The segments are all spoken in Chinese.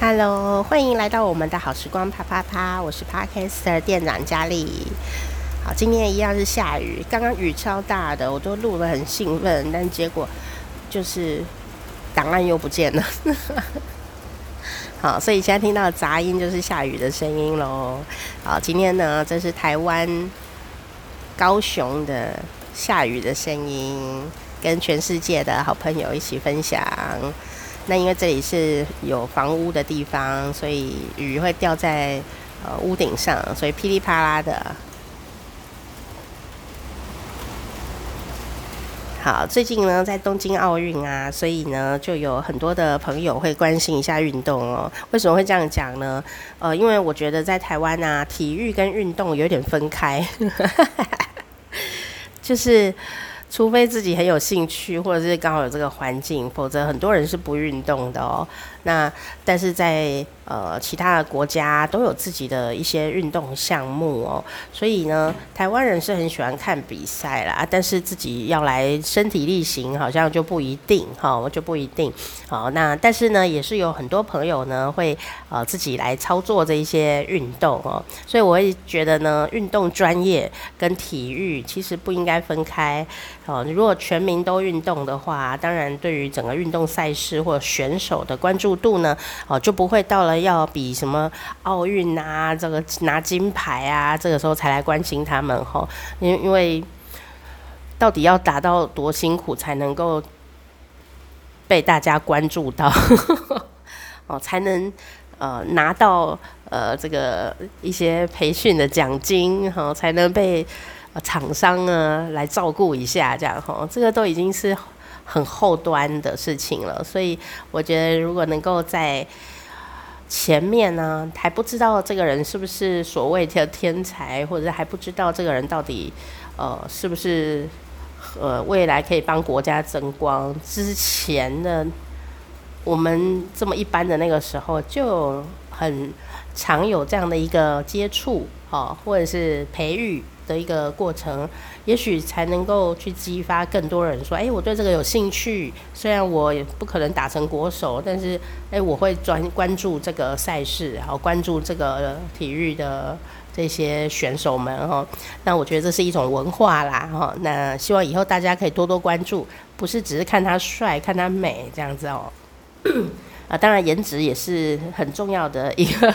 Hello，欢迎来到我们的好时光啪啪啪，我是 Podcaster 店长佳丽。好，今天一样是下雨，刚刚雨超大的，我都录得很兴奋，但结果就是档案又不见了。好，所以现在听到的杂音就是下雨的声音喽。好，今天呢，这是台湾高雄的下雨的声音，跟全世界的好朋友一起分享。那因为这里是有房屋的地方，所以雨会掉在呃屋顶上，所以噼里啪啦的。好，最近呢，在东京奥运啊，所以呢，就有很多的朋友会关心一下运动哦。为什么会这样讲呢？呃，因为我觉得在台湾啊，体育跟运动有点分开，就是。除非自己很有兴趣，或者是刚好有这个环境，否则很多人是不运动的哦。那但是在呃其他的国家都有自己的一些运动项目哦，所以呢，台湾人是很喜欢看比赛啦，但是自己要来身体力行，好像就不一定哈，就不一定。好，那但是呢，也是有很多朋友呢会呃自己来操作这一些运动哦，所以我会觉得呢，运动专业跟体育其实不应该分开哦。如果全民都运动的话，当然对于整个运动赛事或选手的关注。度呢？哦，就不会到了要比什么奥运啊，这个拿金牌啊，这个时候才来关心他们哈。因因为到底要打到多辛苦才能够被大家关注到？哦，才能呃拿到呃这个一些培训的奖金哈，才能被厂商呢来照顾一下这样哈。这个都已经是。很后端的事情了，所以我觉得如果能够在前面呢，还不知道这个人是不是所谓的天才，或者是还不知道这个人到底呃是不是呃未来可以帮国家争光之前呢，我们这么一般的那个时候就很常有这样的一个接触，哦，或者是培育。的一个过程，也许才能够去激发更多人说：“哎，我对这个有兴趣。虽然我也不可能打成国手，但是哎，我会专关注这个赛事，然后关注这个体育的这些选手们哈。那我觉得这是一种文化啦哈。那希望以后大家可以多多关注，不是只是看他帅、看他美这样子哦。啊，当然颜值也是很重要的一个。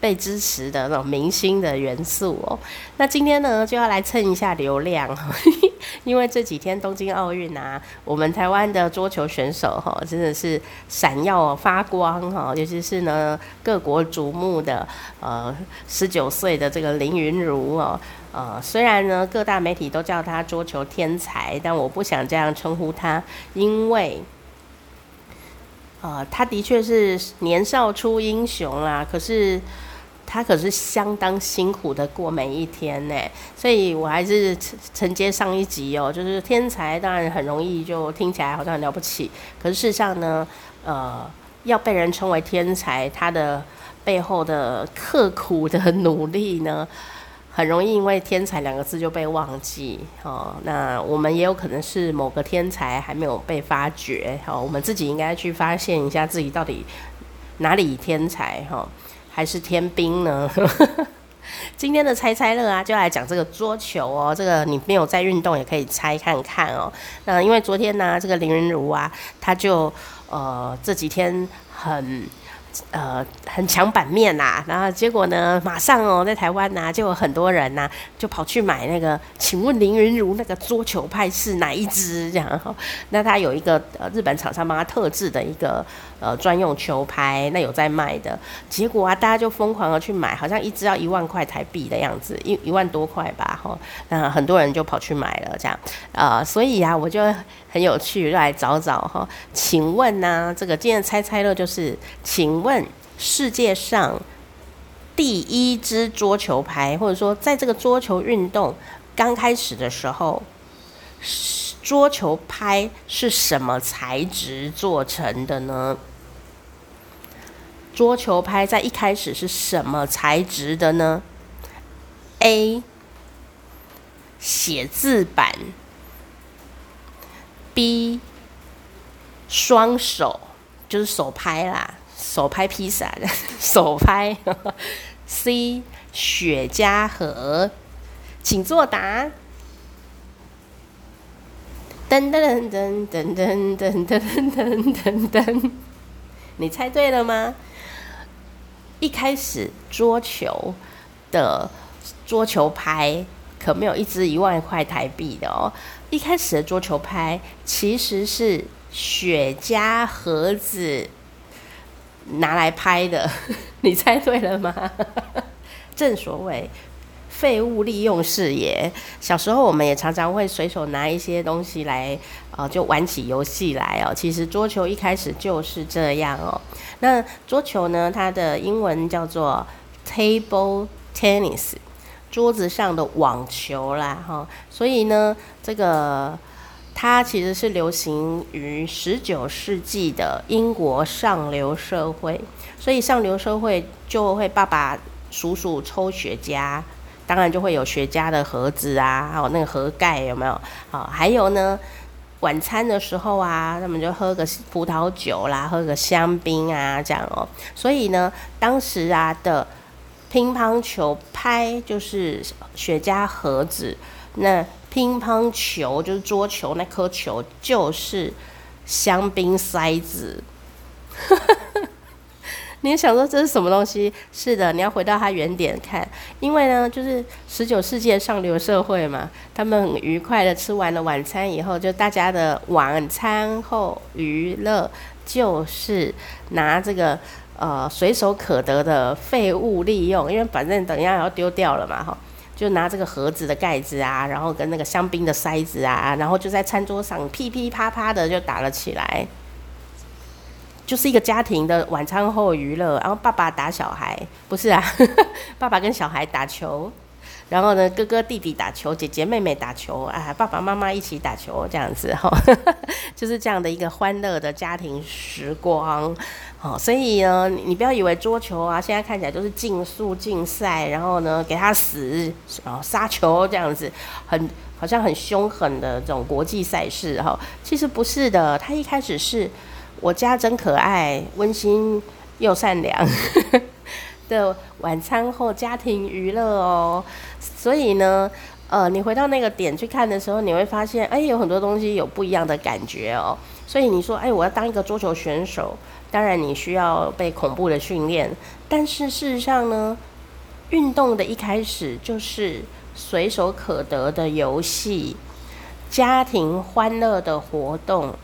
被支持的那种明星的元素哦，那今天呢就要来蹭一下流量，因为这几天东京奥运啊，我们台湾的桌球选手哈真的是闪耀发光哈，尤其是呢各国瞩目的呃十九岁的这个林昀儒哦，呃虽然呢各大媒体都叫他桌球天才，但我不想这样称呼他，因为。呃，他的确是年少出英雄啦，可是他可是相当辛苦的过每一天呢，所以我还是承接上一集哦，就是天才当然很容易就听起来好像很了不起，可是事实上呢，呃，要被人称为天才，他的背后的刻苦的努力呢，很容易因为“天才”两个字就被忘记哦。那我们也有可能是某个天才还没有被发掘哦。我们自己应该去发现一下自己到底哪里天才哈，还是天兵呢？今天的猜猜乐啊，就来讲这个桌球哦。这个你没有在运动也可以猜看看哦。那因为昨天呢，这个林云如啊，他就呃这几天很。呃，很抢版面呐、然后结果呢，马上哦，在台湾呐、就有很多人呐、就跑去买那个。请问林云如那个桌球拍是哪一支？这样哈，那他有一个呃日本厂商帮他特制的一个呃专用球拍，那有在卖的。结果啊，大家就疯狂的去买，好像一支要一万块台币的样子，一一万多块吧，哈。那很多人就跑去买了，这样，呃，所以啊，我就。很有趣，来找找哈。请问呢、这个今天猜猜乐就是请，请问世界上第一支桌球拍，或者说在这个桌球运动刚开始的时候，桌球拍是什么材质做成的呢？桌球拍在一开始是什么材质的呢？A. 写字板。B 双手就是手拍啦，手拍披萨的手拍。C 雪茄盒，请作答。噔噔噔噔噔噔噔噔噔噔，你猜对了吗？一开始桌球的桌球拍可没有一支一万块台币的哦。一开始的桌球拍其实是雪茄盒子拿来拍的，你猜对了吗？正所谓。废物利用事业。小时候我们也常常会随手拿一些东西来，呃，就玩起游戏来哦。其实桌球一开始就是这样哦。那桌球呢，它的英文叫做 table tennis，桌子上的网球啦，哈。所以呢，这个它其实是流行于十九世纪的英国上流社会。所以上流社会就会爸爸、叔叔抽雪茄。当然就会有雪茄的盒子啊，还有那个盒盖有没有？好，还有呢，晚餐的时候啊，他们就喝个葡萄酒啦，喝个香槟啊，这样哦。所以呢，当时啊的乒乓球拍就是雪茄盒子，那乒乓球就是桌球那颗球就是香槟塞子。你想说这是什么东西？是的，你要回到它原点看，因为呢，就是十九世纪上流社会嘛，他们很愉快的吃完了晚餐以后，就大家的晚餐后娱乐就是拿这个呃随手可得的废物利用，因为反正等一下要丢掉了嘛，哈，就拿这个盒子的盖子啊，然后跟那个香槟的塞子啊，然后就在餐桌上噼噼啪啪的就打了起来。就是一个家庭的晚餐后娱乐，然后爸爸打小孩，不是啊，爸爸跟小孩打球，然后呢，哥哥弟弟打球，姐姐妹妹打球，啊，爸爸妈妈一起打球，这样子哈，就是这样的一个欢乐的家庭时光，哦，所以呢，你不要以为桌球啊，现在看起来都是竞速竞赛，然后呢，给他死，然后杀球这样子，很好像很凶狠的这种国际赛事哈，其实不是的，他一开始是。我家真可爱，温馨又善良的晚餐后家庭娱乐哦。所以呢，呃，你回到那个点去看的时候，你会发现，哎，有很多东西有不一样的感觉哦。所以你说，哎，我要当一个桌球选手，当然你需要被恐怖的训练，但是事实上呢，运动的一开始就是随手可得的游戏，家庭欢乐的活动。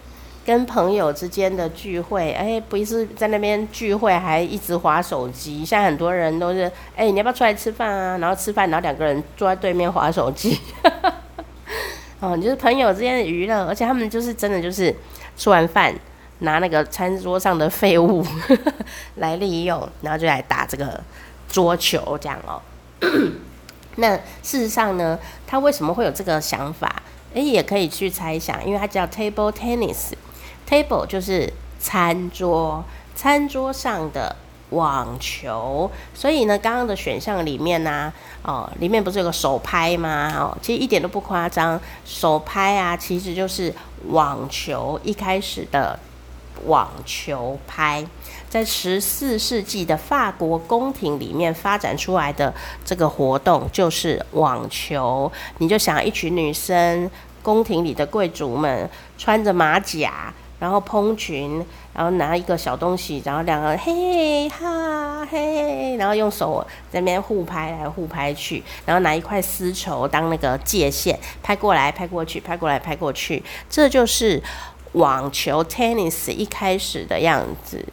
跟朋友之间的聚会，哎、不是在那边聚会还一直划手机。现在很多人都是，哎、你要不要出来吃饭啊？然后吃饭，然后两个人坐在对面划手机。哦，就是朋友之间的娱乐，而且他们就是真的就是吃完饭拿那个餐桌上的废物 来利用，然后就来打这个桌球这样哦。那事实上呢，他为什么会有这个想法？哎、也可以去猜想，因为它叫 table tennis。Table 就是餐桌，餐桌上的网球。所以呢，刚刚的选项里面呢、哦，里面不是有个手拍吗？哦，其实一点都不夸张，手拍啊，其实就是网球一开始的网球拍，在十四世纪的法国宫廷里面发展出来的这个活动就是网球。你就想一群女生，宫廷里的贵族们穿着马甲。然后蓬裙，然后拿一个小东西，然后两个嘿哈嘿，然后用手在那边互拍来互拍去，然后拿一块丝绸当那个界线，拍过来拍过去，拍过来拍过去，这就是网球 tennis 一开始的样子，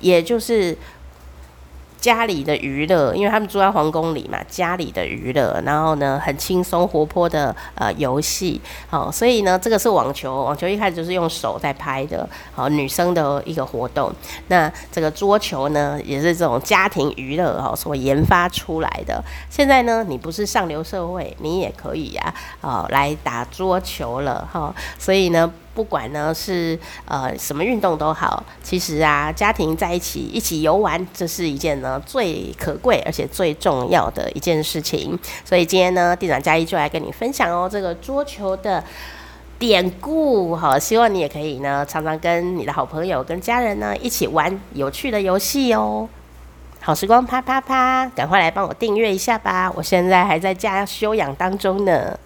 也就是。家里的娱乐，因为他们住在皇宫里嘛，家里的娱乐，然后呢，很轻松活泼的呃游戏，好，所以呢，这个是网球，网球一开始就是用手在拍的，好，女生的一个活动。那这个桌球呢，也是这种家庭娱乐哈所研发出来的。现在呢，你不是上流社会，你也可以呀，啊，来打桌球了哈。所以呢。不管呢是呃什么运动都好，其实啊，家庭在一起一起游玩，这是一件呢最可贵而且最重要的一件事情。所以今天呢，店长佳义就来跟你分享哦，这个桌球的典故。好，希望你也可以呢，常常跟你的好朋友、跟家人呢一起玩有趣的游戏哦。好时光啪啪啪，赶快来帮我订阅一下吧！我现在还在家休养当中呢。